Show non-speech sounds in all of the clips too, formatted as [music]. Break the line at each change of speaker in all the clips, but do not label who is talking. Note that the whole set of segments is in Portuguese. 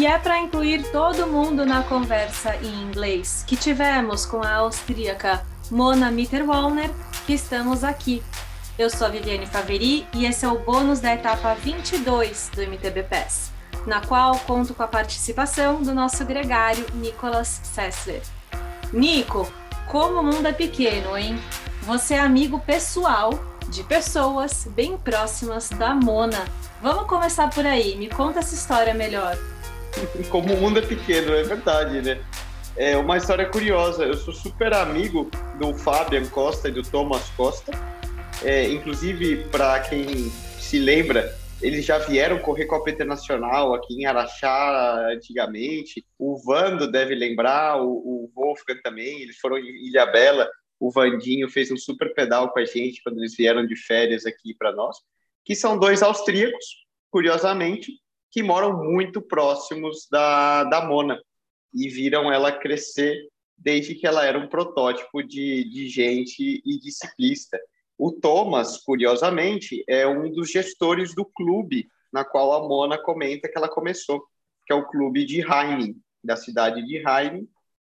E é para incluir todo mundo na conversa em inglês que tivemos com a austríaca Mona Mitterwallner que estamos aqui. Eu sou a Viviane Faveri e esse é o bônus da etapa 22 do MTB Pass, na qual conto com a participação do nosso gregário Nicolas Sessler. Nico, como o mundo é pequeno, hein? Você é amigo pessoal de pessoas bem próximas da Mona. Vamos começar por aí, me conta essa história melhor. [laughs]
Como o mundo é pequeno, é verdade, né? É uma história curiosa. Eu sou super amigo do Fabian Costa e do Thomas Costa. É, inclusive, para quem se lembra, eles já vieram correr Copa Internacional aqui em Araxá antigamente. O Vando deve lembrar, o, o Wolfgang também. Eles foram em Ilha Bela. O Vandinho fez um super pedal com a gente quando eles vieram de férias aqui para nós. Que são dois austríacos, curiosamente, que moram muito próximos da, da Mona e viram ela crescer desde que ela era um protótipo de, de gente e de ciclista. O Thomas, curiosamente, é um dos gestores do clube na qual a Mona comenta que ela começou, que é o clube de Heiming, da cidade de Heiming.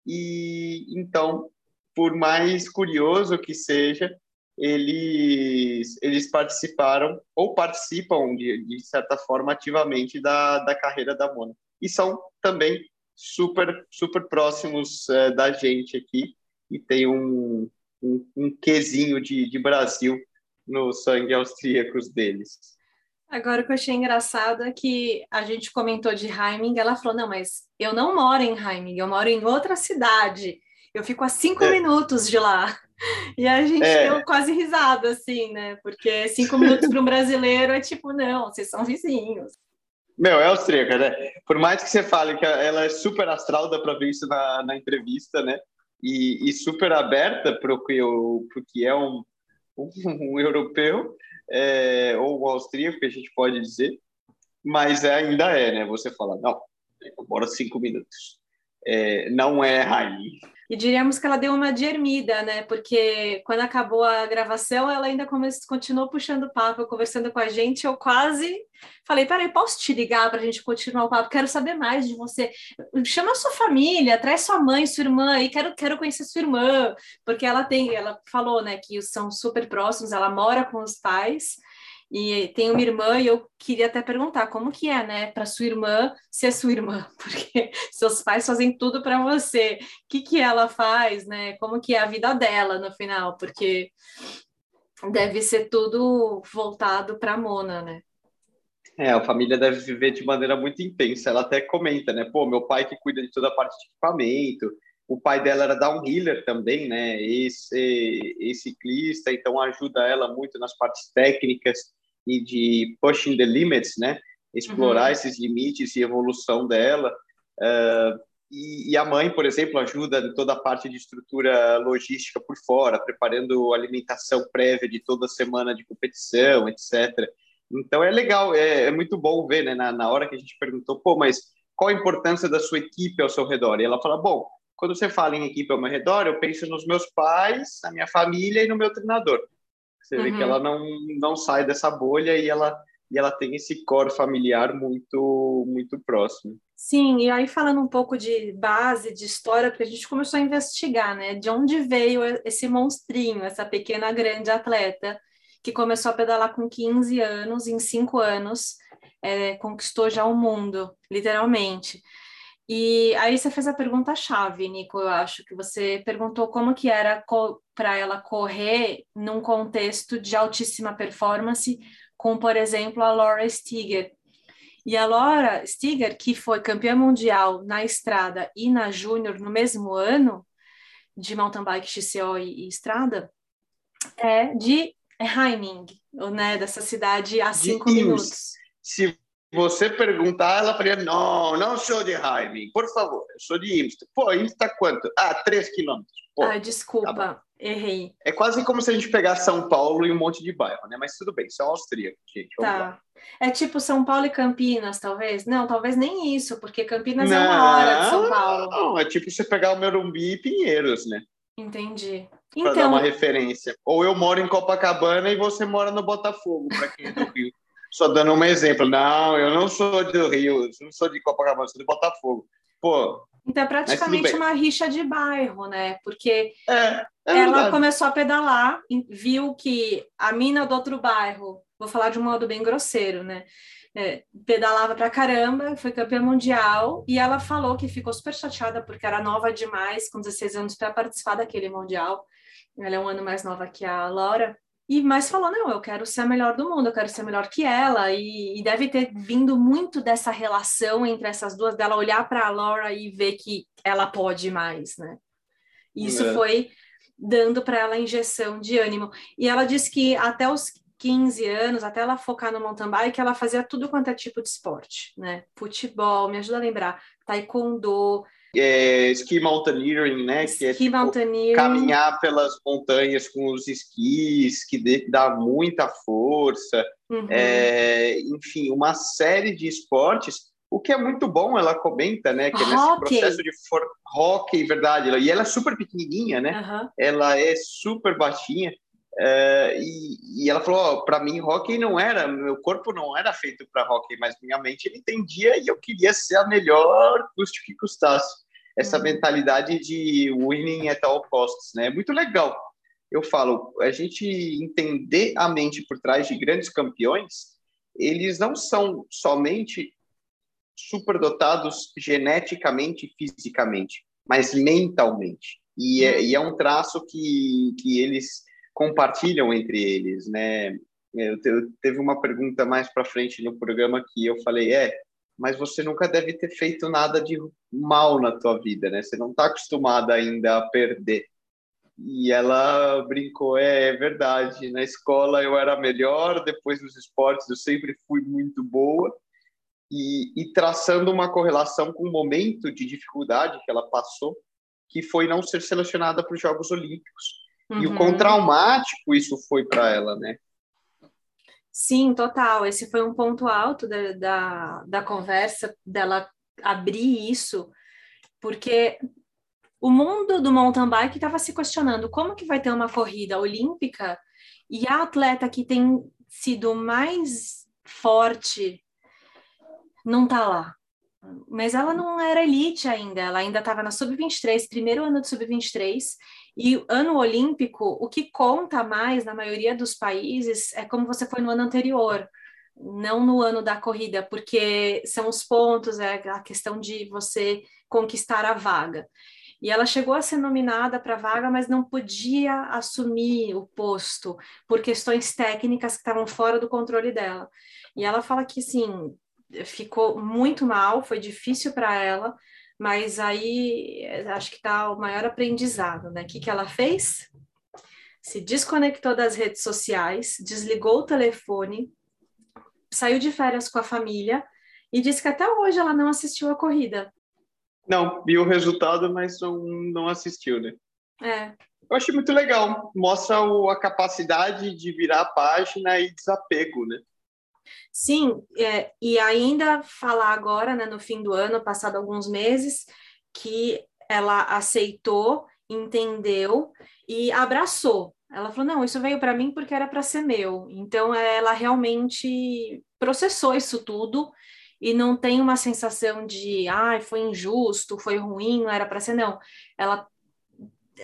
E então, por mais curioso que seja, eles, eles participaram ou participam, de, de certa forma, ativamente da, da carreira da Mona. E são também super, super próximos é, da gente aqui e tem um, um, um quesinho de, de Brasil no sangue austríacos deles.
Agora, o que eu achei engraçado é que a gente comentou de Heiming, ela falou, não, mas eu não moro em Heiming, eu moro em outra cidade. Eu fico a cinco é. minutos de lá. E a gente é. deu quase risada, assim, né? Porque cinco minutos para um brasileiro é tipo, não, vocês são vizinhos.
Meu, é austríaca, né? Por mais que você fale que ela é super astral, dá para ver isso na, na entrevista, né? E, e super aberta para o que, que é um, um, um europeu, é, ou um austríaco, que a gente pode dizer, mas ainda é, né? Você fala, não, bora cinco minutos. É, não é Raí.
E diríamos que ela deu uma germida, né? Porque quando acabou a gravação, ela ainda continuou puxando papo, conversando com a gente. Eu quase falei: peraí, posso te ligar para a gente continuar o papo? Quero saber mais de você. Chama sua família, traz sua mãe, sua irmã aí, quero, quero conhecer sua irmã, porque ela tem, ela falou, né, que são super próximos, ela mora com os pais. E tem uma irmã e eu queria até perguntar como que é, né, para sua irmã ser sua irmã, [laughs] porque seus pais fazem tudo para você. O que que ela faz, né? Como que é a vida dela no final? Porque deve ser tudo voltado para Mona, né?
É, a família deve viver de maneira muito intensa. Ela até comenta, né? Pô, meu pai que cuida de toda a parte de equipamento. O pai dela era downhiller também, né? Esse, ciclista, então ajuda ela muito nas partes técnicas e de pushing the limits, né? Explorar uhum. esses limites e evolução dela. Uh, e, e, a mãe, por exemplo, ajuda em toda a parte de estrutura logística por fora, preparando alimentação prévia de toda semana de competição, etc. Então é legal, é, é muito bom ver, né? Na, na hora que a gente perguntou, pô, mas qual a importância da sua equipe ao seu redor? E ela fala, bom, quando você fala em equipe ao meu redor, eu penso nos meus pais, na minha família e no meu treinador. Você uhum. vê que uhum. ela não, não sai dessa bolha e ela, e ela tem esse core familiar muito, muito próximo.
Sim, e aí falando um pouco de base, de história, porque a gente começou a investigar, né? De onde veio esse monstrinho, essa pequena grande atleta que começou a pedalar com 15 anos, em 5 anos, é, conquistou já o mundo, literalmente. E aí você fez a pergunta chave, Nico, eu acho que você perguntou como que era para ela correr num contexto de altíssima performance, com, por exemplo, a Laura Stiger. E a Laura Stiger, que foi campeã mundial na estrada e na júnior no mesmo ano, de mountain bike, XCO e, e estrada, é de Heiming, né, dessa cidade a cinco minutos.
Se você perguntar, ela faria, não, não sou de Jaime, por favor, eu sou de Imsta. Pô, Imsta quanto? Ah, três quilômetros.
ah, desculpa, tá errei.
É quase como se a gente pegasse São Paulo e um monte de bairro, né? Mas tudo bem, são austríacos, gente.
Tá. É tipo São Paulo e Campinas, talvez? Não, talvez nem isso, porque Campinas não, é uma hora de São Paulo.
Não, é tipo você pegar o Morumbi e Pinheiros, né?
Entendi.
Pra então... dar uma referência. Ou eu moro em Copacabana e você mora no Botafogo, para quem é do Rio. só dando um exemplo. Não, eu não sou do Rio, não sou de Copacabana, sou de Botafogo. Pô.
Então é praticamente uma rixa de bairro, né? Porque é, é ela verdade. começou a pedalar, viu que a mina do outro bairro, vou falar de um modo bem grosseiro, né? É, pedalava pra caramba, foi campeã mundial, e ela falou que ficou super chateada porque era nova demais, com 16 anos, para participar daquele mundial. Ela é um ano mais nova que a Laura. E mais falou, não, eu quero ser a melhor do mundo, eu quero ser melhor que ela. E, e deve ter vindo muito dessa relação entre essas duas, dela olhar para a Laura e ver que ela pode mais, né? Isso é. foi dando para ela injeção de ânimo. E ela disse que até os 15 anos, até ela focar no mountain bike, ela fazia tudo quanto é tipo de esporte, né? Futebol, me ajuda a lembrar, taekwondo,
é, ski mountaineering, né?
Que é tipo, mountaineering.
caminhar pelas montanhas com os esquis, que dá muita força. Uhum. É, enfim, uma série de esportes. O que é muito bom, ela comenta, né? Que é nesse processo de for... hockey, verdade. E ela é super pequenininha, né? Uhum. Ela é super baixinha. É, e, e, ela falou: oh, para mim, hockey não era, meu corpo não era feito para hockey, mas minha mente ele entendia e eu queria ser a melhor, custe que custasse. Essa uhum. mentalidade de winning at all costs, né? É muito legal. Eu falo, a gente entender a mente por trás de grandes campeões, eles não são somente superdotados geneticamente fisicamente, mas mentalmente. E é, e é um traço que, que eles compartilham entre eles, né? Eu, eu teve uma pergunta mais para frente no programa que eu falei, é, mas você nunca deve ter feito nada de mal na tua vida, né? Você não está acostumada ainda a perder. E ela brincou, é, é, verdade, na escola eu era melhor, depois nos esportes eu sempre fui muito boa, e, e traçando uma correlação com o momento de dificuldade que ela passou, que foi não ser selecionada para os Jogos Olímpicos. Uhum. E o quão uhum. traumático isso foi para ela, né?
Sim, total. Esse foi um ponto alto da, da, da conversa, dela abrir isso, porque o mundo do mountain bike estava se questionando como que vai ter uma corrida olímpica e a atleta que tem sido mais forte não está lá. Mas ela não era elite ainda, ela ainda estava na sub-23, primeiro ano de sub-23, e ano olímpico, o que conta mais na maioria dos países é como você foi no ano anterior, não no ano da corrida, porque são os pontos, é a questão de você conquistar a vaga. E ela chegou a ser nominada para a vaga, mas não podia assumir o posto por questões técnicas que estavam fora do controle dela. E ela fala que, sim, ficou muito mal, foi difícil para ela, mas aí eh, acho que está o maior aprendizado, né? O que, que ela fez? Se desconectou das redes sociais, desligou o telefone, saiu de férias com a família e disse que até hoje ela não assistiu a corrida.
Não, viu o resultado, mas não, não assistiu, né?
É.
Eu achei muito legal. Mostra o, a capacidade de virar a página e desapego, né?
Sim, é, e ainda falar agora, né, no fim do ano, passado alguns meses, que ela aceitou, entendeu e abraçou. Ela falou: não, isso veio para mim porque era para ser meu. Então, ela realmente processou isso tudo e não tem uma sensação de, ai, ah, foi injusto, foi ruim, não era para ser, não. Ela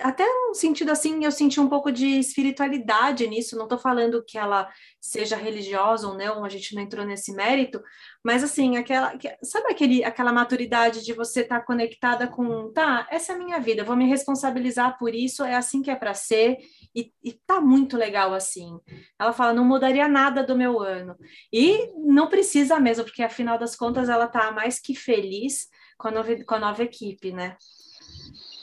até um sentido assim, eu senti um pouco de espiritualidade nisso. Não estou falando que ela seja religiosa ou não, a gente não entrou nesse mérito, mas assim, aquela, sabe aquele, aquela maturidade de você estar tá conectada com, tá, essa é a minha vida, vou me responsabilizar por isso, é assim que é para ser, e, e tá muito legal assim. Ela fala, não mudaria nada do meu ano. E não precisa mesmo, porque afinal das contas ela tá mais que feliz com a nova, com a nova equipe, né?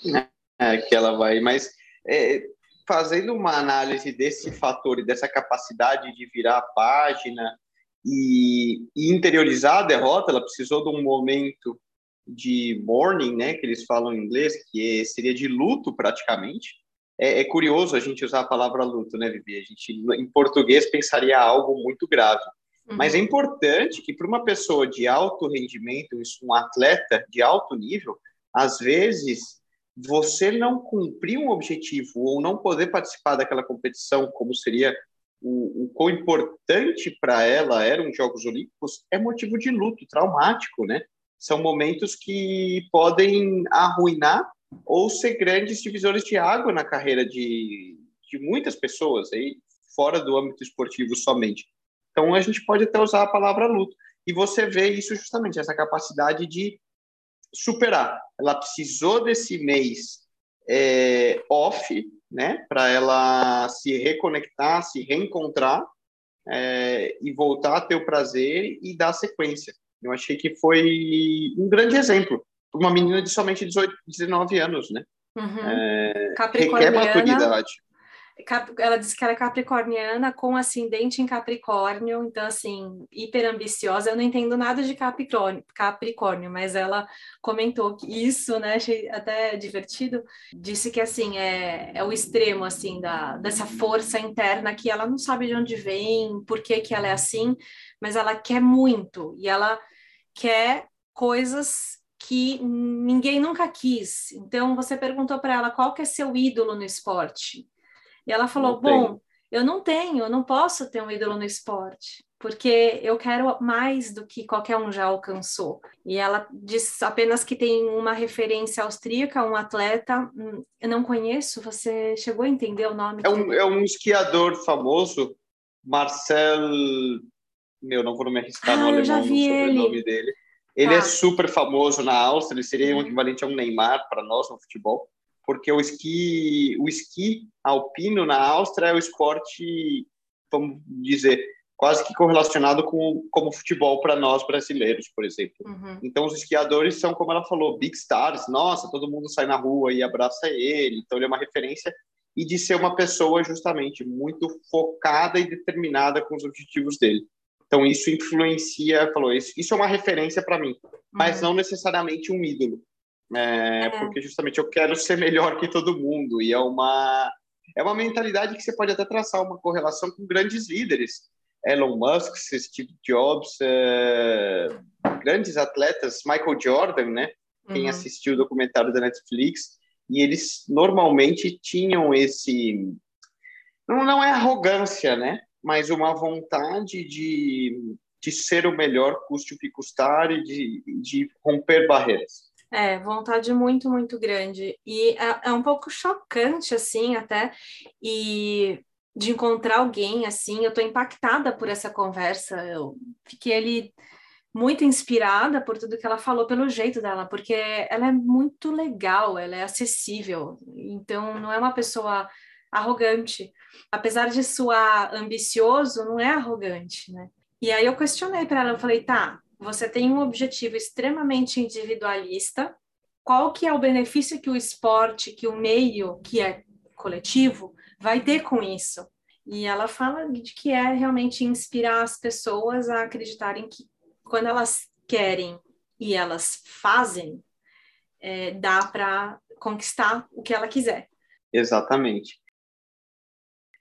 É é, que ela vai, mas é, fazendo uma análise desse fator e dessa capacidade de virar a página e, e, interiorizar a derrota, ela precisou de um momento de mourning, né, que eles falam em inglês, que é, seria de luto praticamente. É, é, curioso a gente usar a palavra luto, né, Vivi? A gente em português pensaria algo muito grave. Uhum. Mas é importante que para uma pessoa de alto rendimento, um atleta de alto nível, às vezes você não cumprir um objetivo ou não poder participar daquela competição, como seria o, o quão importante para ela eram os Jogos Olímpicos é motivo de luto, traumático, né? São momentos que podem arruinar ou ser grandes divisores de água na carreira de, de muitas pessoas, aí, fora do âmbito esportivo somente. Então, a gente pode até usar a palavra luto. E você vê isso justamente, essa capacidade de superar. Ela precisou desse mês é, off, né, para ela se reconectar, se reencontrar é, e voltar a ter o prazer e dar sequência. Eu achei que foi um grande exemplo. Uma menina de somente 18, 19 anos, né?
Uhum. É, requer maturidade ela disse que ela é capricorniana com ascendente em Capricórnio, então assim, hiper ambiciosa. Eu não entendo nada de Capricórnio, Capricórnio, mas ela comentou isso, né, achei até divertido. Disse que assim, é, é o extremo assim da dessa força interna que ela não sabe de onde vem, por que que ela é assim, mas ela quer muito e ela quer coisas que ninguém nunca quis. Então você perguntou para ela qual que é seu ídolo no esporte? E ela falou: Bom, eu não tenho, eu não posso ter um ídolo no esporte, porque eu quero mais do que qualquer um já alcançou. E ela diz apenas que tem uma referência austríaca, um atleta, hum, eu não conheço, você chegou a entender o nome?
É um, é um esquiador famoso, Marcel. Meu, não vou me arriscar ah, no alemão, no sobrenome dele. Ele é ah. super famoso na Áustria, ele seria um equivalente a um Neymar para nós no futebol porque o esqui, o esqui alpino na Áustria é o esporte, vamos dizer, quase que correlacionado com como futebol para nós brasileiros, por exemplo. Uhum. Então os esquiadores são, como ela falou, big stars. Nossa, todo mundo sai na rua e abraça ele. Então ele é uma referência e de ser uma pessoa justamente muito focada e determinada com os objetivos dele. Então isso influencia, falou isso, isso é uma referência para mim, mas uhum. não necessariamente um ídolo. É, é. Porque justamente eu quero ser melhor que todo mundo. E é uma, é uma mentalidade que você pode até traçar uma correlação com grandes líderes. Elon Musk, Steve Jobs, é, grandes atletas, Michael Jordan, né? Quem uhum. assistiu o documentário da Netflix, e eles normalmente tinham esse. Não, não é arrogância, né? Mas uma vontade de, de ser o melhor, custe o que custar, e de, de romper barreiras.
É, vontade muito, muito grande. E é, é, um pouco chocante, assim, até, e de encontrar alguém assim. Eu tô impactada por essa conversa. Eu fiquei ali muito inspirada por tudo que ela falou, pelo jeito dela, porque ela é muito legal, ela é acessível. Então, não é uma pessoa arrogante. Apesar de soar ambicioso, não é arrogante, né? E aí eu questionei para ela, eu falei, tá, você tem um objetivo extremamente individualista, qual que é o benefício que o esporte, que o meio, que é coletivo, vai ter com isso? E ela fala de que é realmente inspirar as pessoas a acreditarem que quando elas querem e elas fazem, é, dá para conquistar o que ela quiser.
Exatamente.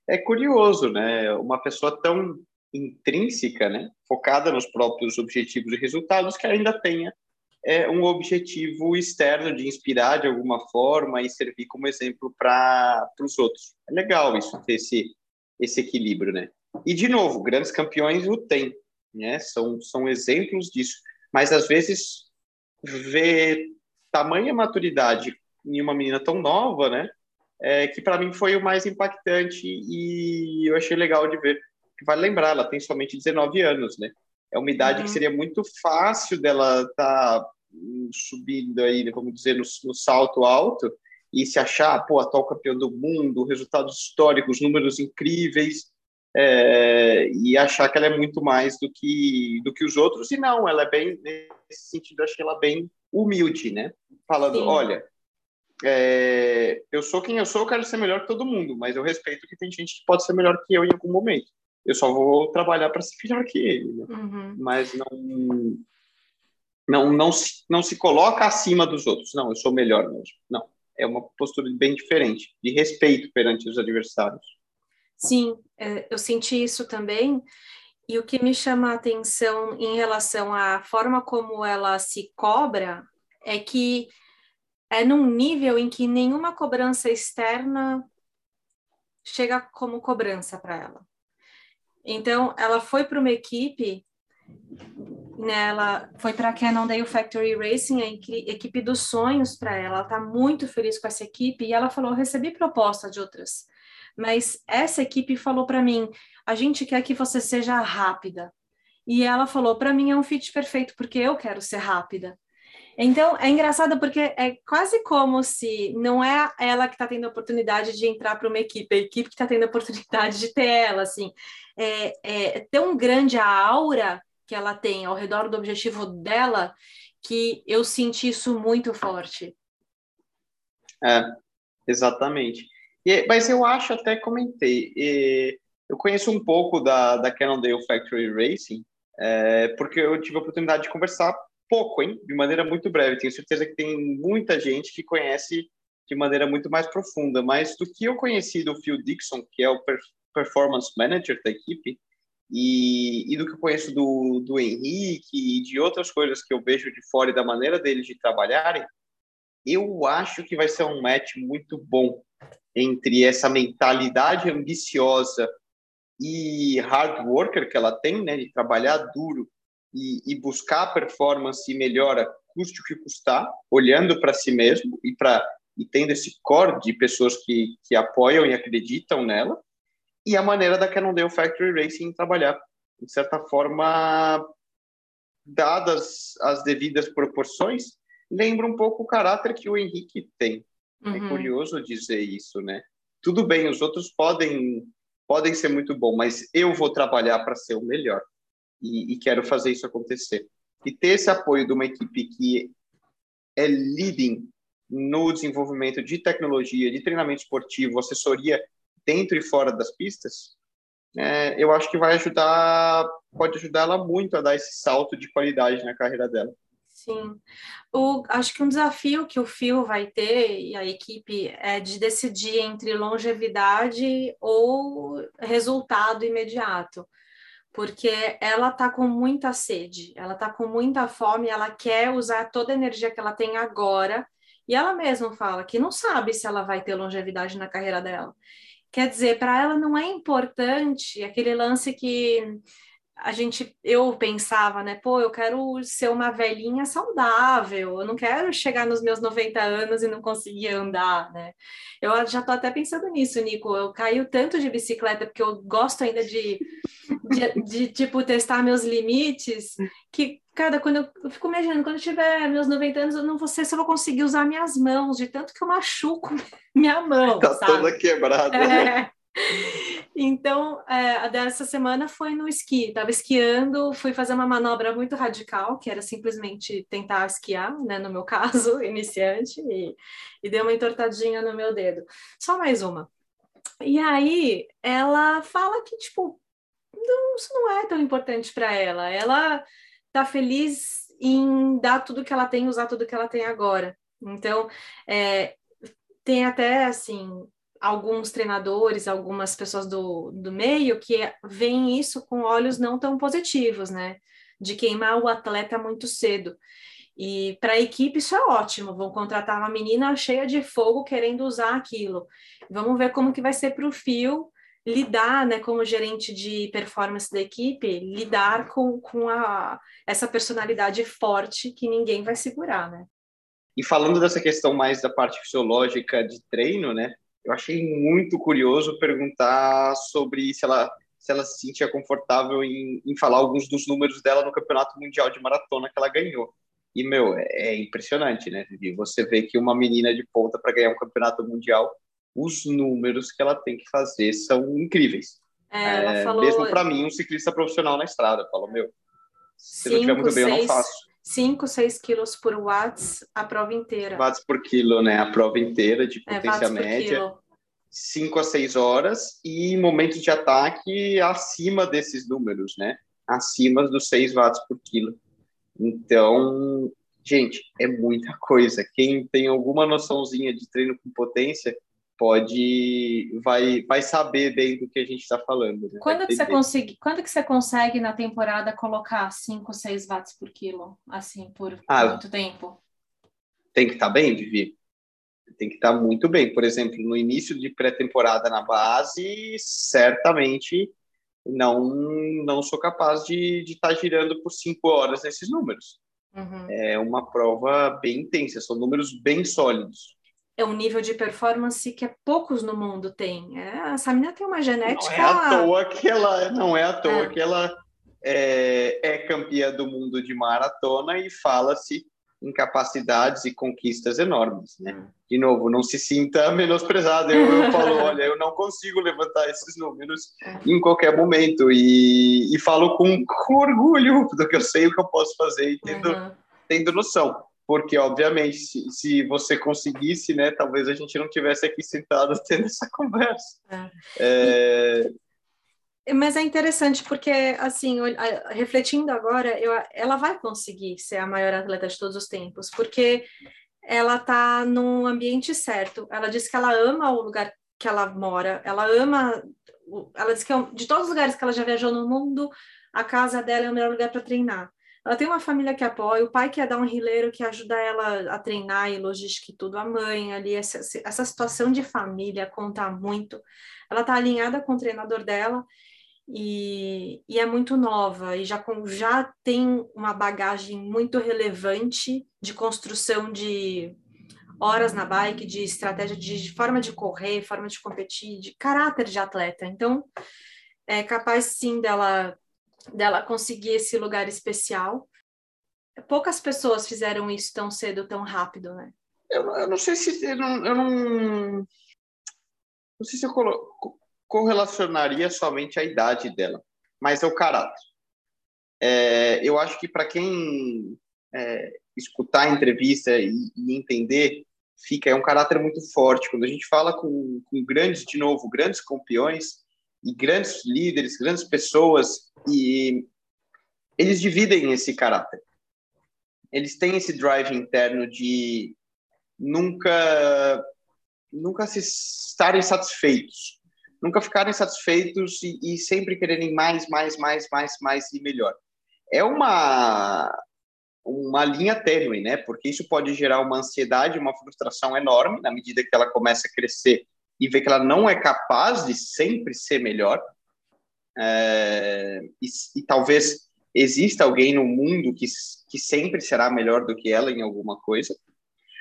É curioso, né? Uma pessoa tão intrínseca, né, focada nos próprios objetivos e resultados, que ainda tenha é, um objetivo externo de inspirar de alguma forma e servir como exemplo para os outros. É legal isso, ter esse, esse equilíbrio, né? E, de novo, grandes campeões o têm, né? São, são exemplos disso. Mas, às vezes, ver tamanha maturidade em uma menina tão nova, né? É, que para mim foi o mais impactante e eu achei legal de ver que vale lembrar, ela tem somente 19 anos, né? É uma idade uhum. que seria muito fácil dela estar tá subindo aí, né, vamos dizer, no, no, salto alto e se achar, pô, atual campeão do mundo, resultados históricos, números incríveis, é, e achar que ela é muito mais do que do que os outros. E não, ela é bem, nesse sentido, eu achei ela bem humilde, né? Falando, Sim. olha, é, eu sou quem eu sou, eu quero ser melhor que todo mundo, mas eu respeito que tem gente que pode ser melhor que eu em algum momento eu só vou trabalhar para ser melhor que ele. Né? Uhum. Mas não, não, não, se, não se coloca acima dos outros. Não, eu sou melhor mesmo. Não, é uma postura bem diferente, de respeito perante os adversários.
Sim, é, eu senti isso também. E o que me chama a atenção em relação à forma como ela se cobra é que é num nível em que nenhuma cobrança externa chega como cobrança para ela. Então, ela foi para uma equipe, né, ela foi para a Cannondale Factory Racing, a equipe dos sonhos para ela. Ela está muito feliz com essa equipe e ela falou: recebi proposta de outras, mas essa equipe falou para mim: a gente quer que você seja rápida. E ela falou: para mim é um fit perfeito porque eu quero ser rápida. Então, é engraçado porque é quase como se não é ela que está tendo a oportunidade de entrar para uma equipe, é a equipe que está tendo a oportunidade de ter ela, assim. É, é tão grande a aura que ela tem ao redor do objetivo dela que eu senti isso muito forte.
É, exatamente. E, mas eu acho, até comentei, e, eu conheço um pouco da, da Cannondale Factory Racing, é, porque eu tive a oportunidade de conversar pouco, hein? De maneira muito breve. Tenho certeza que tem muita gente que conhece de maneira muito mais profunda. Mas do que eu conheci do Phil Dixon, que é o performance manager da equipe, e, e do que eu conheço do, do Henrique e de outras coisas que eu vejo de fora e da maneira deles de trabalharem, eu acho que vai ser um match muito bom entre essa mentalidade ambiciosa e hard worker que ela tem, né, de trabalhar duro e, e buscar performance e melhora, custe o que custar, olhando para si mesmo e para e tendo esse core de pessoas que, que apoiam e acreditam nela, e a maneira da Cannondale Factory Racing trabalhar. De certa forma, dadas as devidas proporções, lembra um pouco o caráter que o Henrique tem. É uhum. É curioso dizer isso, né? Tudo bem, os outros podem podem ser muito bons, mas eu vou trabalhar para ser o melhor e, e quero fazer isso acontecer. E ter esse apoio de uma equipe que é leading no desenvolvimento de tecnologia, de treinamento esportivo, assessoria dentro e fora das pistas, é, eu acho que vai ajudar, pode ajudar ela muito a dar esse salto de qualidade na carreira dela.
Sim. O, acho que um desafio que o Phil vai ter e a equipe é de decidir entre longevidade ou resultado imediato porque ela tá com muita sede, ela tá com muita fome, ela quer usar toda a energia que ela tem agora, e ela mesma fala que não sabe se ela vai ter longevidade na carreira dela. Quer dizer, para ela não é importante aquele lance que a gente, eu pensava, né? Pô, eu quero ser uma velhinha saudável, eu não quero chegar nos meus 90 anos e não conseguir andar, né? Eu já tô até pensando nisso, Nico. Eu caio tanto de bicicleta porque eu gosto ainda de, de, de tipo, testar meus limites, que, cara, quando eu, eu fico imaginando, quando eu tiver meus 90 anos, eu não vou sei se eu vou conseguir usar minhas mãos, de tanto que eu machuco [laughs] minha mão.
Tá
sabe?
toda quebrada. É.
Então, é, dessa semana foi no esqui. Estava esquiando, fui fazer uma manobra muito radical, que era simplesmente tentar esquiar, né? No meu [laughs] caso, iniciante, e, e deu uma entortadinha no meu dedo. Só mais uma. E aí, ela fala que, tipo, não, isso não é tão importante para ela. Ela tá feliz em dar tudo que ela tem, usar tudo que ela tem agora. Então, é, tem até, assim, alguns treinadores, algumas pessoas do, do meio que veem isso com olhos não tão positivos, né? De queimar o atleta muito cedo. E para a equipe isso é ótimo, vão contratar uma menina cheia de fogo querendo usar aquilo. Vamos ver como que vai ser para o Fio lidar, né, como gerente de performance da equipe, lidar com, com a, essa personalidade forte que ninguém vai segurar, né?
E falando dessa questão mais da parte fisiológica de treino, né? eu achei muito curioso perguntar sobre se ela se ela se sentia confortável em, em falar alguns dos números dela no campeonato mundial de maratona que ela ganhou. E, meu, é, é impressionante, né? Você vê que uma menina de ponta para ganhar um campeonato mundial, os números que ela tem que fazer são incríveis.
É, é, falou...
Mesmo para mim, um ciclista profissional na estrada. Falou, meu, se Cinco, não estiver muito bem, seis... eu não faço.
5, 6 quilos por watts a prova inteira.
Watts por quilo, né? A prova inteira de é, potência é, média. 5 a 6 horas e momentos de ataque acima desses números, né? Acima dos 6 watts por quilo. Então, gente, é muita coisa. Quem tem alguma noçãozinha de treino com potência pode vai vai saber bem do que a gente está falando.
Né? Quando que você consegue quando que você consegue na temporada colocar 5, 6 watts por quilo assim por ah, muito tempo?
Tem que estar tá bem, Vivi. Tem que estar tá muito bem. Por exemplo, no início de pré-temporada na base, certamente não não sou capaz de estar tá girando por cinco horas nesses números. Uhum. É uma prova bem intensa, são números bem sólidos.
É um nível de performance que poucos no mundo têm. É, essa menina tem uma genética. Não é
à toa que ela, não é à toa é. que ela é, é campeã do mundo de maratona e fala-se em capacidades e conquistas enormes, né? Hum. De novo, não se sinta menosprezado. Eu, eu falo, [laughs] olha, eu não consigo levantar esses números é. em qualquer momento e, e falo com, com, orgulho do que eu sei o que eu posso fazer e tendo, uhum. tendo noção. Porque, obviamente, se, se, você conseguisse, né, talvez a gente não tivesse aqui sentado [laughs] tendo essa conversa. É. É...
Mas é interessante porque, assim, refletindo agora, eu, ela vai conseguir ser a maior atleta de todos os tempos, porque ela está num ambiente certo. Ela diz que ela ama o lugar que ela mora, ela ama. Ela diz que é de todos os lugares que ela já viajou no mundo, a casa dela é o melhor lugar para treinar. Ela tem uma família que apoia, o pai que é dar um rileiro que ajuda ela a treinar e logística e tudo, a mãe ali, essa, essa situação de família conta muito. Ela está alinhada com o treinador dela e, e, é muito nova e já, já tem uma bagagem muito relevante de construção de horas na bike, de estratégia, de, de forma de correr, forma de competir, de caráter de atleta. Então, é capaz sim dela, dela conseguir esse lugar especial. Poucas pessoas fizeram isso tão cedo, tão rápido, né?
Eu, eu não sei se eu não, eu não, não sei se eu correlacionaria somente a idade dela, mas é o caráter. É, eu acho que para quem é, escutar a entrevista e, e, entender, fica é um caráter muito forte. Quando a gente fala com, com grandes, de novo, grandes campeões e grandes líderes, grandes pessoas, e eles dividem esse caráter. Eles têm esse drive interno de nunca nunca se estarem satisfeitos nunca ficarem satisfeitos e, e, sempre quererem mais, mais, mais, mais, mais e melhor. É uma uma linha tênue, né? Porque isso pode gerar uma ansiedade, uma frustração enorme na medida que ela começa a crescer e vê que ela não é capaz de sempre ser melhor. É, e, e, talvez exista alguém no mundo que, que sempre será melhor do que ela em alguma coisa.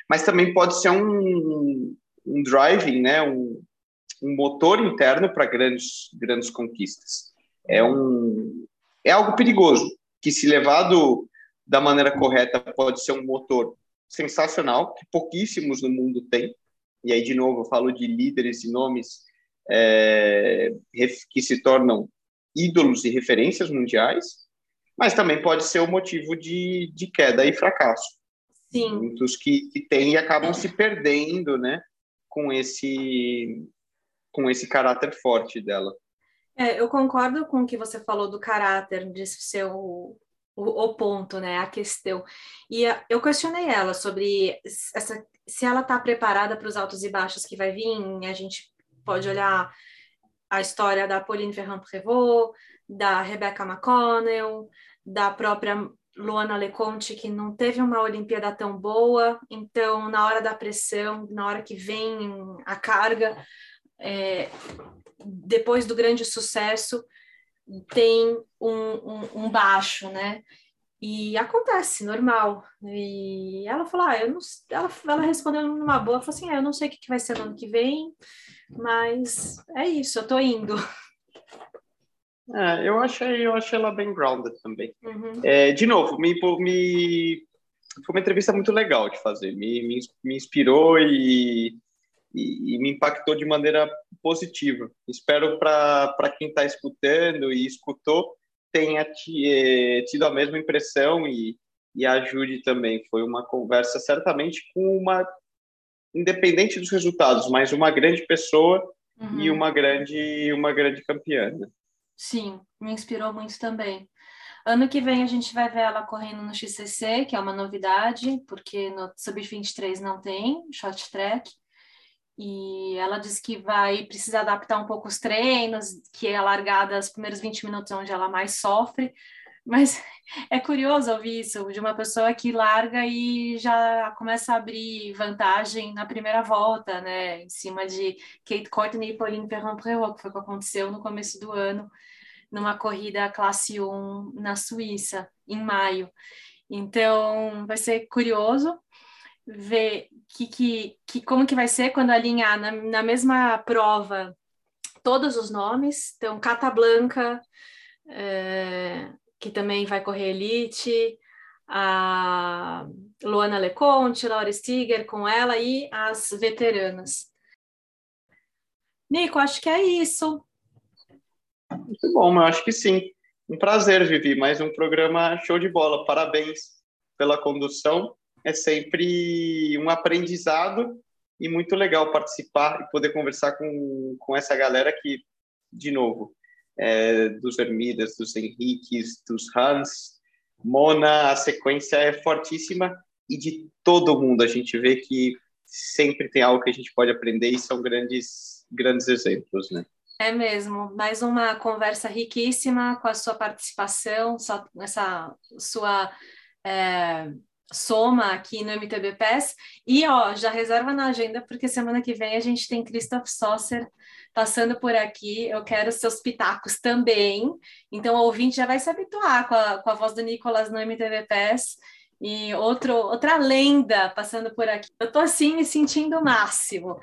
Mas também pode ser um, um driving, né? Um, um motor interno para grandes, grandes conquistas. É, um, é algo perigoso, que se levado da maneira correta pode ser um motor sensacional, que pouquíssimos no mundo têm. E aí, de novo, eu falo de líderes e nomes é, que se tornam ídolos e referências mundiais, mas também pode ser o um motivo de, de queda e fracasso.
Sim.
Muitos que, que têm e acabam se perdendo, né, com esse com esse caráter forte dela.
É, eu concordo com o que você falou do caráter, de ser o, o, ponto, né, a questão. E a, eu questionei ela sobre essa, se ela está preparada para os altos e baixos que vai vir. A gente pode olhar a história da Pauline Ferrand-Prévot, da Rebecca McConnell, da própria Luana Leconte, que não teve uma Olimpíada tão boa, então, na hora da pressão, na hora que vem a carga, é, depois do grande sucesso, tem um, um, um, baixo, né? E acontece, normal. E ela falou, ah, eu não, ela, ela respondeu numa boa, falou assim, ah, eu não sei o que, que vai ser no ano que vem, mas é isso, eu tô indo.
É, eu achei, eu achei ela bem grounded também. Uhum. É, de novo, me, me, foi uma entrevista muito legal de fazer, me, me, me inspirou e e, e me impactou de maneira positiva. Espero para quem está escutando e escutou tenha eh, tido a mesma impressão e, e ajude também. Foi uma conversa certamente com uma independente dos resultados, mas uma grande pessoa uhum. e uma grande uma grande campeã. Né?
Sim, me inspirou muito também. Ano que vem a gente vai ver ela correndo no XCC, que é uma novidade, porque no Sub-23 não tem short track e ela disse que vai precisar adaptar um pouco os treinos, que é largada os primeiros 20 minutos onde ela mais sofre, mas [laughs] é curioso ouvir isso de uma pessoa que larga e já começa a abrir vantagem na primeira volta, né, em cima de Kate Courtney e Pauline Ferrand-Prévot, que foi o que aconteceu no começo do ano. numa corrida classe 1 na Suíça, em maio. Então, vai ser curioso ver que, que, que, como que vai ser quando alinhar na, na mesma prova todos os nomes. Então, Cata Blanca, é, que também vai correr Elite, a Luana Leconte, Laura Stiger com ela e as veteranas. Nico, acho que é isso.
Muito bom, eu acho que sim. Um prazer, Vivi. Mais um programa show de bola. Parabéns pela condução. É sempre um aprendizado e muito legal participar e poder conversar com, com essa galera que, de novo, é, dos Ermidas, dos Henriques, dos Hans, Mona, a sequência é fortíssima e de todo mundo a gente vê que sempre tem algo que a gente pode aprender e são grandes, grandes exemplos, né?
É mesmo, mais uma conversa riquíssima com a sua participação, essa sua é, soma aqui no MTB PES. E ó, já reserva na agenda, porque semana que vem a gente tem Christoph Sosser passando por aqui. Eu quero seus pitacos também. Então o ouvinte já vai se habituar com a, com a voz do Nicolas no MTB PES. E outro, outra lenda passando por aqui. Eu tô assim me sentindo o máximo.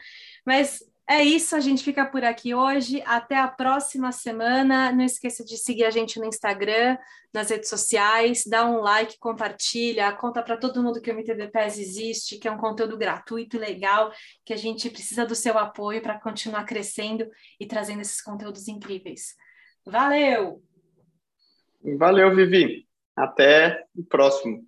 Mas é isso, a gente fica por aqui hoje. Até a próxima semana. Não esqueça de seguir a gente no Instagram, nas redes sociais, dá um like, compartilha, conta para todo mundo que o MTB PES existe, que é um conteúdo gratuito legal, que a gente precisa do seu apoio para continuar crescendo e trazendo esses conteúdos incríveis. Valeu!
Valeu, Vivi. Até o próximo.